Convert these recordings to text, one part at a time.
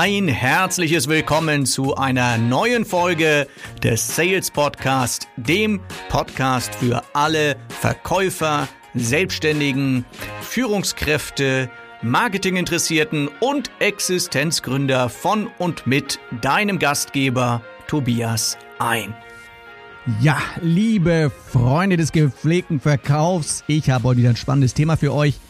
ein herzliches Willkommen zu einer neuen Folge des Sales Podcast, dem Podcast für alle Verkäufer, Selbstständigen, Führungskräfte, Marketinginteressierten und Existenzgründer von und mit deinem Gastgeber Tobias ein. Ja, liebe Freunde des gepflegten Verkaufs, ich habe heute wieder ein spannendes Thema für euch.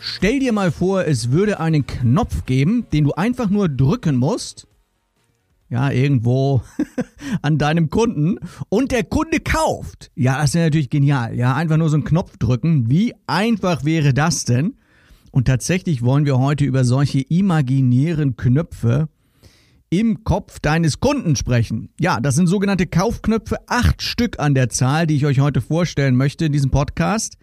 Stell dir mal vor, es würde einen Knopf geben, den du einfach nur drücken musst. Ja, irgendwo an deinem Kunden und der Kunde kauft. Ja, das wäre natürlich genial. Ja, einfach nur so einen Knopf drücken. Wie einfach wäre das denn? Und tatsächlich wollen wir heute über solche imaginären Knöpfe im Kopf deines Kunden sprechen. Ja, das sind sogenannte Kaufknöpfe, acht Stück an der Zahl, die ich euch heute vorstellen möchte in diesem Podcast.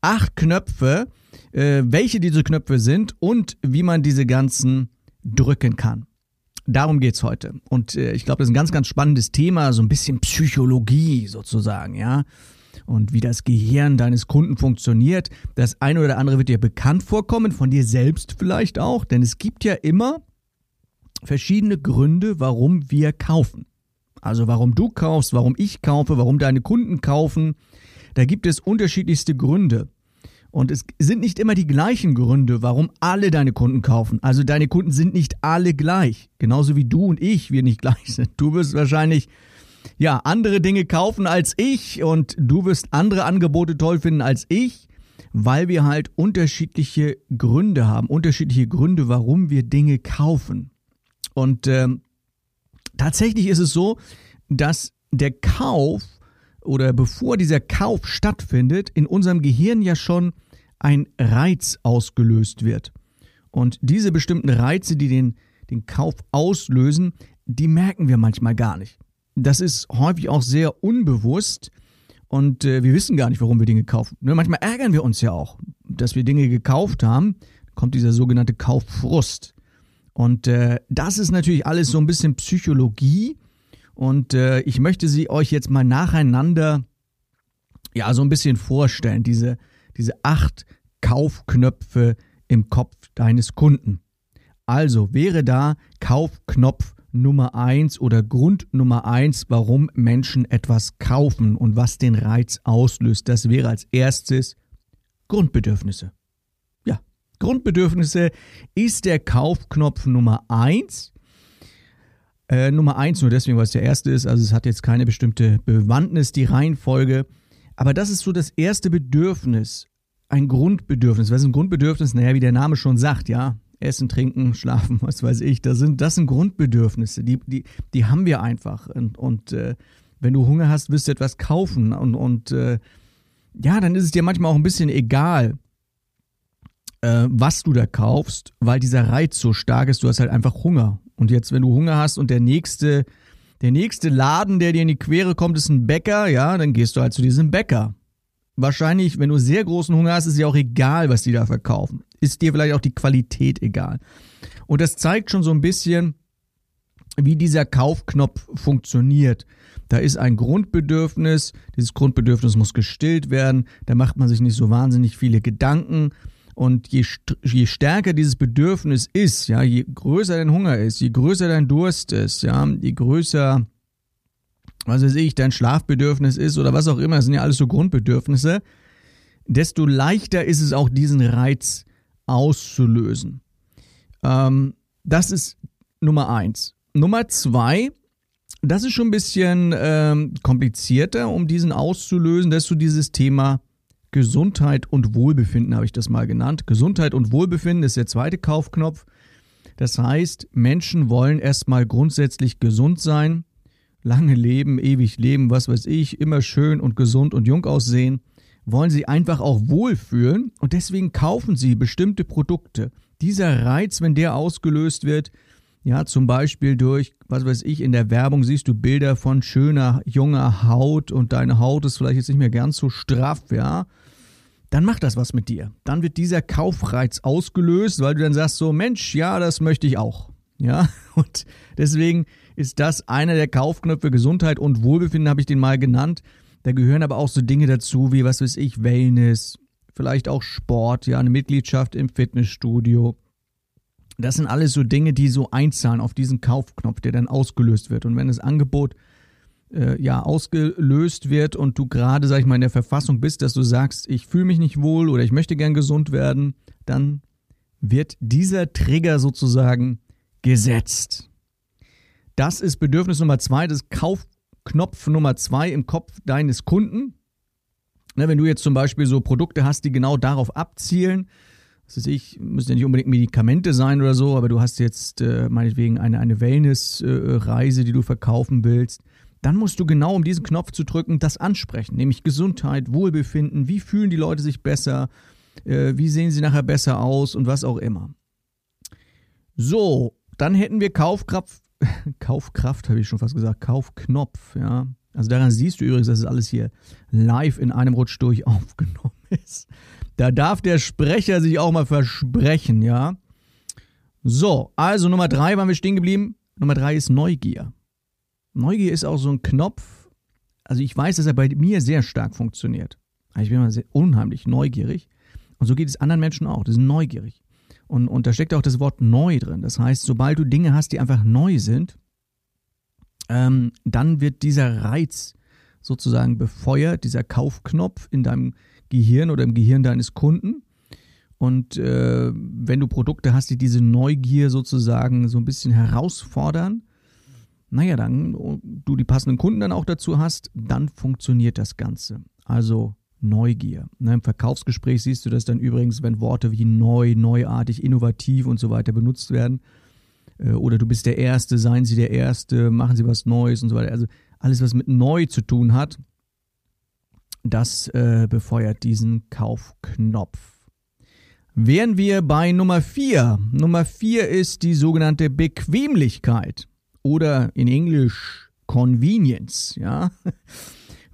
Acht Knöpfe, äh, welche diese Knöpfe sind und wie man diese ganzen drücken kann. Darum geht's heute. Und äh, ich glaube, das ist ein ganz, ganz spannendes Thema, so ein bisschen Psychologie sozusagen, ja. Und wie das Gehirn deines Kunden funktioniert. Das eine oder andere wird dir bekannt vorkommen, von dir selbst vielleicht auch, denn es gibt ja immer verschiedene Gründe, warum wir kaufen. Also warum du kaufst, warum ich kaufe, warum deine Kunden kaufen. Da gibt es unterschiedlichste Gründe. Und es sind nicht immer die gleichen Gründe, warum alle deine Kunden kaufen. Also deine Kunden sind nicht alle gleich. Genauso wie du und ich, wir nicht gleich sind. Du wirst wahrscheinlich, ja, andere Dinge kaufen als ich und du wirst andere Angebote toll finden als ich, weil wir halt unterschiedliche Gründe haben. Unterschiedliche Gründe, warum wir Dinge kaufen. Und ähm, tatsächlich ist es so, dass der Kauf oder bevor dieser Kauf stattfindet, in unserem Gehirn ja schon ein Reiz ausgelöst wird. Und diese bestimmten Reize, die den, den Kauf auslösen, die merken wir manchmal gar nicht. Das ist häufig auch sehr unbewusst und äh, wir wissen gar nicht, warum wir Dinge kaufen. Ne, manchmal ärgern wir uns ja auch, dass wir Dinge gekauft haben, kommt dieser sogenannte Kauffrust. Und äh, das ist natürlich alles so ein bisschen Psychologie und äh, ich möchte sie euch jetzt mal nacheinander ja so ein bisschen vorstellen, diese, diese acht Kaufknöpfe im Kopf deines Kunden. Also wäre da Kaufknopf Nummer eins oder Grund Nummer eins, warum Menschen etwas kaufen und was den Reiz auslöst. Das wäre als erstes Grundbedürfnisse. Ja, Grundbedürfnisse ist der Kaufknopf Nummer eins. Äh, Nummer eins nur deswegen, weil es der erste ist. Also es hat jetzt keine bestimmte Bewandtnis, die Reihenfolge. Aber das ist so das erste Bedürfnis. Ein Grundbedürfnis. Was ist ein Grundbedürfnis? Naja, wie der Name schon sagt, ja. Essen, trinken, schlafen, was weiß ich. Das sind, das sind Grundbedürfnisse. Die, die, die haben wir einfach. Und, und äh, wenn du Hunger hast, wirst du etwas kaufen. Und, und äh, ja, dann ist es dir manchmal auch ein bisschen egal, äh, was du da kaufst, weil dieser Reiz so stark ist. Du hast halt einfach Hunger. Und jetzt, wenn du Hunger hast und der nächste, der nächste Laden, der dir in die Quere kommt, ist ein Bäcker, ja, dann gehst du halt zu diesem Bäcker. Wahrscheinlich, wenn du sehr großen Hunger hast, ist dir auch egal, was die da verkaufen. Ist dir vielleicht auch die Qualität egal. Und das zeigt schon so ein bisschen, wie dieser Kaufknopf funktioniert. Da ist ein Grundbedürfnis, dieses Grundbedürfnis muss gestillt werden, da macht man sich nicht so wahnsinnig viele Gedanken und je, je stärker dieses Bedürfnis ist, ja, je größer dein Hunger ist, je größer dein Durst ist, ja, je größer, was weiß ich, dein Schlafbedürfnis ist oder was auch immer, das sind ja alles so Grundbedürfnisse, desto leichter ist es auch, diesen Reiz auszulösen. Ähm, das ist Nummer eins. Nummer zwei, das ist schon ein bisschen ähm, komplizierter, um diesen auszulösen, dass du dieses Thema Gesundheit und Wohlbefinden habe ich das mal genannt. Gesundheit und Wohlbefinden ist der zweite Kaufknopf. Das heißt, Menschen wollen erstmal grundsätzlich gesund sein, lange leben, ewig leben, was weiß ich, immer schön und gesund und jung aussehen, wollen sie einfach auch wohlfühlen und deswegen kaufen sie bestimmte Produkte. Dieser Reiz, wenn der ausgelöst wird, ja, zum Beispiel durch, was weiß ich, in der Werbung siehst du Bilder von schöner, junger Haut und deine Haut ist vielleicht jetzt nicht mehr ganz so straff, ja dann macht das was mit dir. Dann wird dieser Kaufreiz ausgelöst, weil du dann sagst so, Mensch, ja, das möchte ich auch. Ja, und deswegen ist das einer der Kaufknöpfe Gesundheit und Wohlbefinden, habe ich den mal genannt. Da gehören aber auch so Dinge dazu, wie, was weiß ich, Wellness, vielleicht auch Sport, ja, eine Mitgliedschaft im Fitnessstudio, Das sind alles so Dinge, die so einzahlen auf diesen Kaufknopf, der dann ausgelöst wird. Und wenn das Angebot äh, ja ausgelöst wird und du gerade, sag ich mal, in der Verfassung bist, dass du sagst, ich fühle mich nicht wohl oder ich möchte gern gesund werden, dann wird dieser Trigger sozusagen gesetzt. Das ist Bedürfnis Nummer zwei, das Kaufknopf Nummer zwei im Kopf deines Kunden. Ne, wenn du jetzt zum Beispiel so Produkte hast, die genau darauf abzielen, was weiß ich, müssen ja nicht unbedingt Medikamente sein oder so, aber du hast jetzt äh, meinetwegen eine, eine Wellness-Reise, die du verkaufen willst, dann musst du genau um diesen Knopf zu drücken, das ansprechen, nämlich Gesundheit, Wohlbefinden, wie fühlen die Leute sich besser, äh, wie sehen sie nachher besser aus und was auch immer. So, dann hätten wir Kaufkraft, Kaufkraft habe ich schon fast gesagt, Kaufknopf, ja. Also daran siehst du übrigens, dass es alles hier live in einem Rutsch durch aufgenommen ist. Da darf der Sprecher sich auch mal versprechen, ja. So, also Nummer drei waren wir stehen geblieben. Nummer drei ist Neugier. Neugier ist auch so ein Knopf. Also ich weiß, dass er bei mir sehr stark funktioniert. Ich bin immer sehr unheimlich neugierig. Und so geht es anderen Menschen auch. Die sind neugierig. Und, und da steckt auch das Wort neu drin. Das heißt, sobald du Dinge hast, die einfach neu sind, ähm, dann wird dieser Reiz sozusagen befeuert, dieser Kaufknopf in deinem Gehirn oder im Gehirn deines Kunden. Und äh, wenn du Produkte hast, die diese Neugier sozusagen so ein bisschen herausfordern, naja, dann du die passenden Kunden dann auch dazu hast, dann funktioniert das Ganze. Also Neugier. Ne, Im Verkaufsgespräch siehst du das dann übrigens, wenn Worte wie neu, neuartig, innovativ und so weiter benutzt werden. Äh, oder du bist der Erste, seien Sie der Erste, machen Sie was Neues und so weiter. Also alles, was mit neu zu tun hat, das äh, befeuert diesen Kaufknopf. Wären wir bei Nummer 4. Nummer 4 ist die sogenannte Bequemlichkeit oder in Englisch Convenience, ja.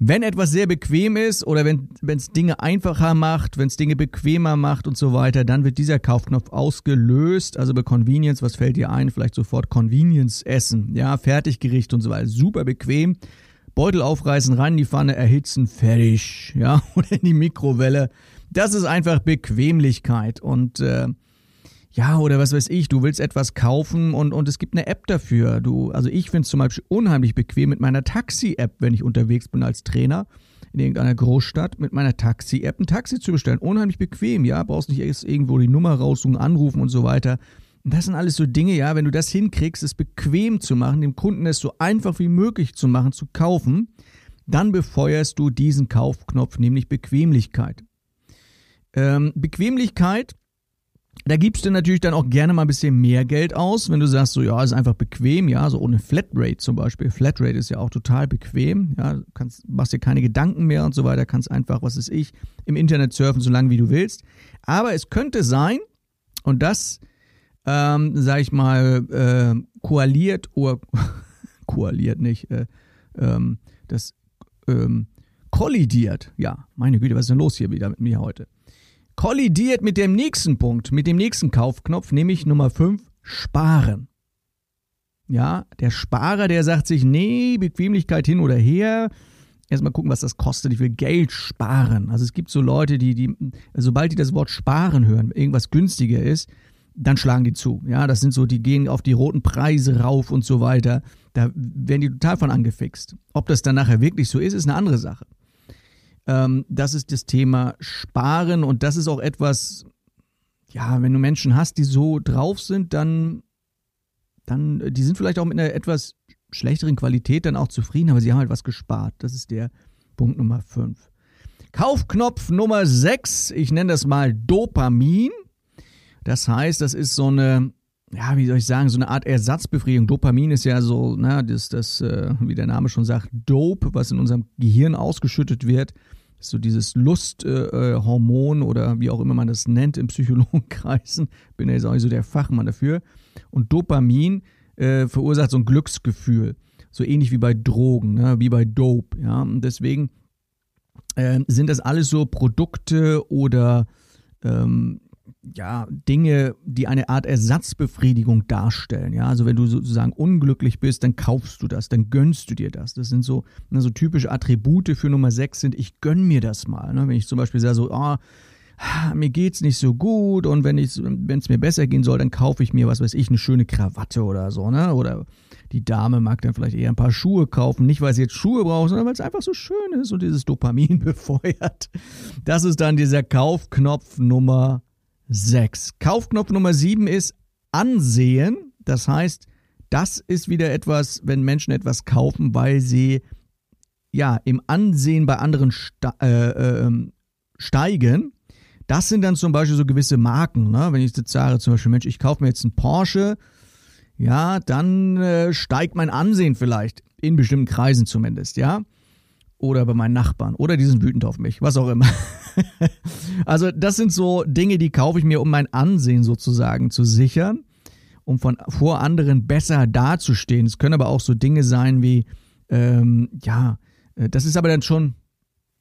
Wenn etwas sehr bequem ist oder wenn es Dinge einfacher macht, wenn es Dinge bequemer macht und so weiter, dann wird dieser Kaufknopf ausgelöst. Also bei Convenience, was fällt dir ein? Vielleicht sofort Convenience essen, ja, Fertiggericht und so weiter. Super bequem. Beutel aufreißen, rein in die Pfanne, erhitzen, fertig, ja, oder in die Mikrowelle. Das ist einfach Bequemlichkeit und äh, ja, oder was weiß ich, du willst etwas kaufen und, und es gibt eine App dafür. Du, also ich finde es zum Beispiel unheimlich bequem mit meiner Taxi-App, wenn ich unterwegs bin als Trainer in irgendeiner Großstadt, mit meiner Taxi-App ein Taxi zu bestellen. Unheimlich bequem, ja. Brauchst nicht erst irgendwo die Nummer raussuchen, anrufen und so weiter. Und das sind alles so Dinge, ja, wenn du das hinkriegst, es bequem zu machen, dem Kunden es so einfach wie möglich zu machen, zu kaufen, dann befeuerst du diesen Kaufknopf, nämlich Bequemlichkeit. Ähm, Bequemlichkeit da gibst du natürlich dann auch gerne mal ein bisschen mehr Geld aus, wenn du sagst, so ja, ist einfach bequem, ja, so ohne Flatrate zum Beispiel. Flatrate ist ja auch total bequem, ja, kannst, machst dir keine Gedanken mehr und so weiter, kannst einfach, was ist ich, im Internet surfen, so lange wie du willst. Aber es könnte sein, und das, ähm, sag ich mal, äh, koaliert oder koaliert nicht, äh, ähm, das ähm, kollidiert, ja, meine Güte, was ist denn los hier wieder mit mir heute? Kollidiert mit dem nächsten Punkt, mit dem nächsten Kaufknopf, nämlich Nummer 5, Sparen. Ja, der Sparer, der sagt sich, nee, Bequemlichkeit hin oder her. Erstmal gucken, was das kostet. Ich will Geld sparen. Also es gibt so Leute, die, die, sobald die das Wort sparen hören, irgendwas günstiger ist, dann schlagen die zu. Ja, das sind so, die gehen auf die roten Preise rauf und so weiter. Da werden die total von angefixt. Ob das dann nachher wirklich so ist, ist eine andere Sache. Ähm, das ist das Thema Sparen und das ist auch etwas, ja, wenn du Menschen hast, die so drauf sind, dann, dann, die sind vielleicht auch mit einer etwas schlechteren Qualität dann auch zufrieden, aber sie haben halt was gespart. Das ist der Punkt Nummer 5. Kaufknopf Nummer 6, ich nenne das mal Dopamin. Das heißt, das ist so eine, ja, wie soll ich sagen, so eine Art Ersatzbefriedigung. Dopamin ist ja so, na, das, das, äh, wie der Name schon sagt, Dope, was in unserem Gehirn ausgeschüttet wird. so dieses Lusthormon äh, oder wie auch immer man das nennt im Psychologenkreisen. Bin ja jetzt auch nicht so der Fachmann dafür. Und Dopamin äh, verursacht so ein Glücksgefühl. So ähnlich wie bei Drogen, ne? wie bei Dope. Ja? Und deswegen äh, sind das alles so Produkte oder ähm, ja, Dinge, die eine Art Ersatzbefriedigung darstellen. Ja, also wenn du sozusagen unglücklich bist, dann kaufst du das, dann gönnst du dir das. Das sind so, ne, typische Attribute für Nummer 6 sind, ich gönn mir das mal. Ne? Wenn ich zum Beispiel sage so, oh, mir geht's nicht so gut und wenn es mir besser gehen soll, dann kaufe ich mir, was weiß ich, eine schöne Krawatte oder so, ne? Oder die Dame mag dann vielleicht eher ein paar Schuhe kaufen, nicht weil sie jetzt Schuhe braucht, sondern weil es einfach so schön ist und dieses Dopamin befeuert. Das ist dann dieser Kaufknopf Nummer 6. Kaufknopf Nummer 7 ist Ansehen. Das heißt, das ist wieder etwas, wenn Menschen etwas kaufen, weil sie ja im Ansehen bei anderen ste äh, äh, ähm, steigen. Das sind dann zum Beispiel so gewisse Marken. Ne? Wenn ich jetzt sage, zum Beispiel, Mensch, ich kaufe mir jetzt einen Porsche, ja, dann äh, steigt mein Ansehen vielleicht. In bestimmten Kreisen zumindest, ja. Oder bei meinen Nachbarn. Oder die sind wütend auf mich, was auch immer. also, das sind so Dinge, die kaufe ich mir, um mein Ansehen sozusagen zu sichern, um von vor anderen besser dazustehen. Es können aber auch so Dinge sein wie, ähm, ja, äh, das ist aber dann schon,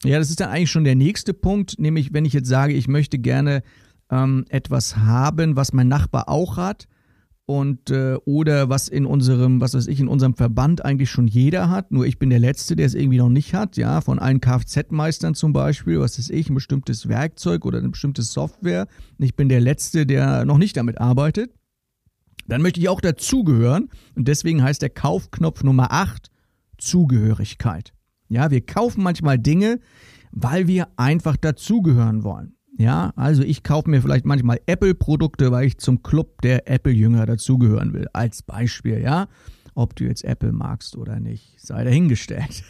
ja, das ist dann eigentlich schon der nächste Punkt, nämlich wenn ich jetzt sage, ich möchte gerne ähm, etwas haben, was mein Nachbar auch hat und äh, oder was in unserem, was weiß ich, in unserem Verband eigentlich schon jeder hat, nur ich bin der Letzte, der es irgendwie noch nicht hat, ja, von allen Kfz-Meistern zum Beispiel, was weiß ich, ein bestimmtes Werkzeug oder eine bestimmte Software, ich bin der Letzte, der noch nicht damit arbeitet, dann möchte ich auch dazugehören. Und deswegen heißt der Kaufknopf Nummer 8 Zugehörigkeit. Ja, wir kaufen manchmal Dinge, weil wir einfach dazugehören wollen. Ja, also ich kaufe mir vielleicht manchmal Apple-Produkte, weil ich zum Club der Apple-Jünger dazugehören will. Als Beispiel, ja. Ob du jetzt Apple magst oder nicht, sei dahingestellt.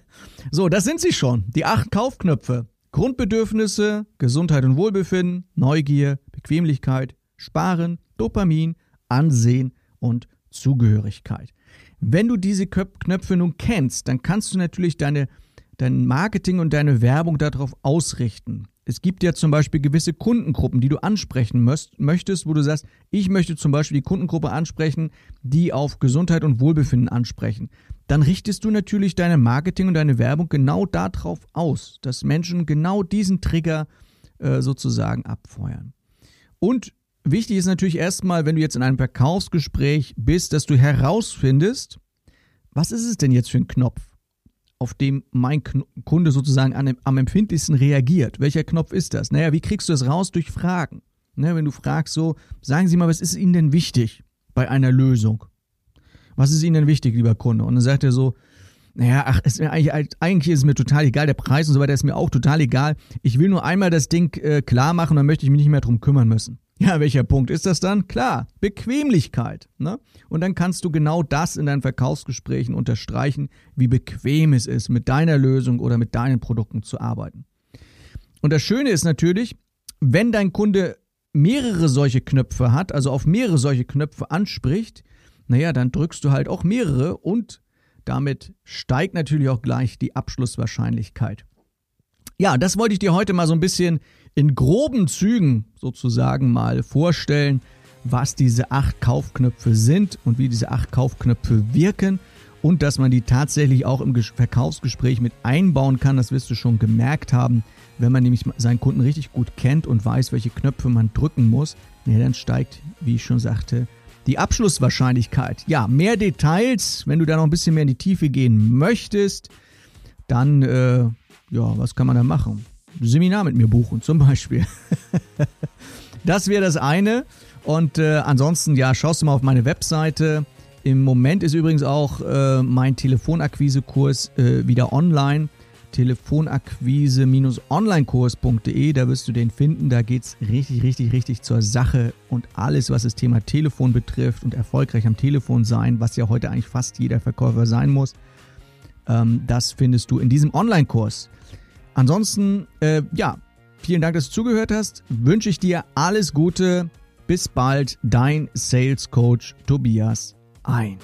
so, das sind sie schon. Die acht Kaufknöpfe. Grundbedürfnisse, Gesundheit und Wohlbefinden, Neugier, Bequemlichkeit, Sparen, Dopamin, Ansehen und Zugehörigkeit. Wenn du diese Knöpfe nun kennst, dann kannst du natürlich deine, dein Marketing und deine Werbung darauf ausrichten. Es gibt ja zum Beispiel gewisse Kundengruppen, die du ansprechen möchtest, wo du sagst, ich möchte zum Beispiel die Kundengruppe ansprechen, die auf Gesundheit und Wohlbefinden ansprechen. Dann richtest du natürlich deine Marketing und deine Werbung genau darauf aus, dass Menschen genau diesen Trigger äh, sozusagen abfeuern. Und Wichtig ist natürlich erstmal, wenn du jetzt in einem Verkaufsgespräch bist, dass du herausfindest, was ist es denn jetzt für ein Knopf, auf dem mein Kunde sozusagen an, am empfindlichsten reagiert. Welcher Knopf ist das? Naja, wie kriegst du das raus? Durch Fragen. Ne, wenn du fragst so, sagen Sie mal, was ist Ihnen denn wichtig bei einer Lösung? Was ist Ihnen denn wichtig, lieber Kunde? Und dann sagt er so, naja, ach, ist eigentlich, eigentlich ist es mir total egal, der Preis und so weiter ist mir auch total egal. Ich will nur einmal das Ding äh, klar machen, dann möchte ich mich nicht mehr drum kümmern müssen. Ja, welcher Punkt ist das dann? Klar, Bequemlichkeit. Ne? Und dann kannst du genau das in deinen Verkaufsgesprächen unterstreichen, wie bequem es ist, mit deiner Lösung oder mit deinen Produkten zu arbeiten. Und das Schöne ist natürlich, wenn dein Kunde mehrere solche Knöpfe hat, also auf mehrere solche Knöpfe anspricht, naja, dann drückst du halt auch mehrere und damit steigt natürlich auch gleich die Abschlusswahrscheinlichkeit. Ja, das wollte ich dir heute mal so ein bisschen in groben Zügen sozusagen mal vorstellen, was diese acht Kaufknöpfe sind und wie diese acht Kaufknöpfe wirken und dass man die tatsächlich auch im Verkaufsgespräch mit einbauen kann. Das wirst du schon gemerkt haben. Wenn man nämlich seinen Kunden richtig gut kennt und weiß, welche Knöpfe man drücken muss, ja, dann steigt, wie ich schon sagte, die Abschlusswahrscheinlichkeit. Ja, mehr Details, wenn du da noch ein bisschen mehr in die Tiefe gehen möchtest, dann, äh, ja, was kann man da machen? Seminar mit mir buchen, zum Beispiel. das wäre das eine. Und äh, ansonsten, ja, schaust du mal auf meine Webseite. Im Moment ist übrigens auch äh, mein Telefonakquise-Kurs äh, wieder online. Telefonakquise-onlinekurs.de, da wirst du den finden. Da geht es richtig, richtig, richtig zur Sache und alles, was das Thema Telefon betrifft und erfolgreich am Telefon sein, was ja heute eigentlich fast jeder Verkäufer sein muss. Ähm, das findest du in diesem Online-Kurs. Ansonsten, äh, ja, vielen Dank, dass du zugehört hast. Wünsche ich dir alles Gute. Bis bald, dein Sales Coach Tobias ein.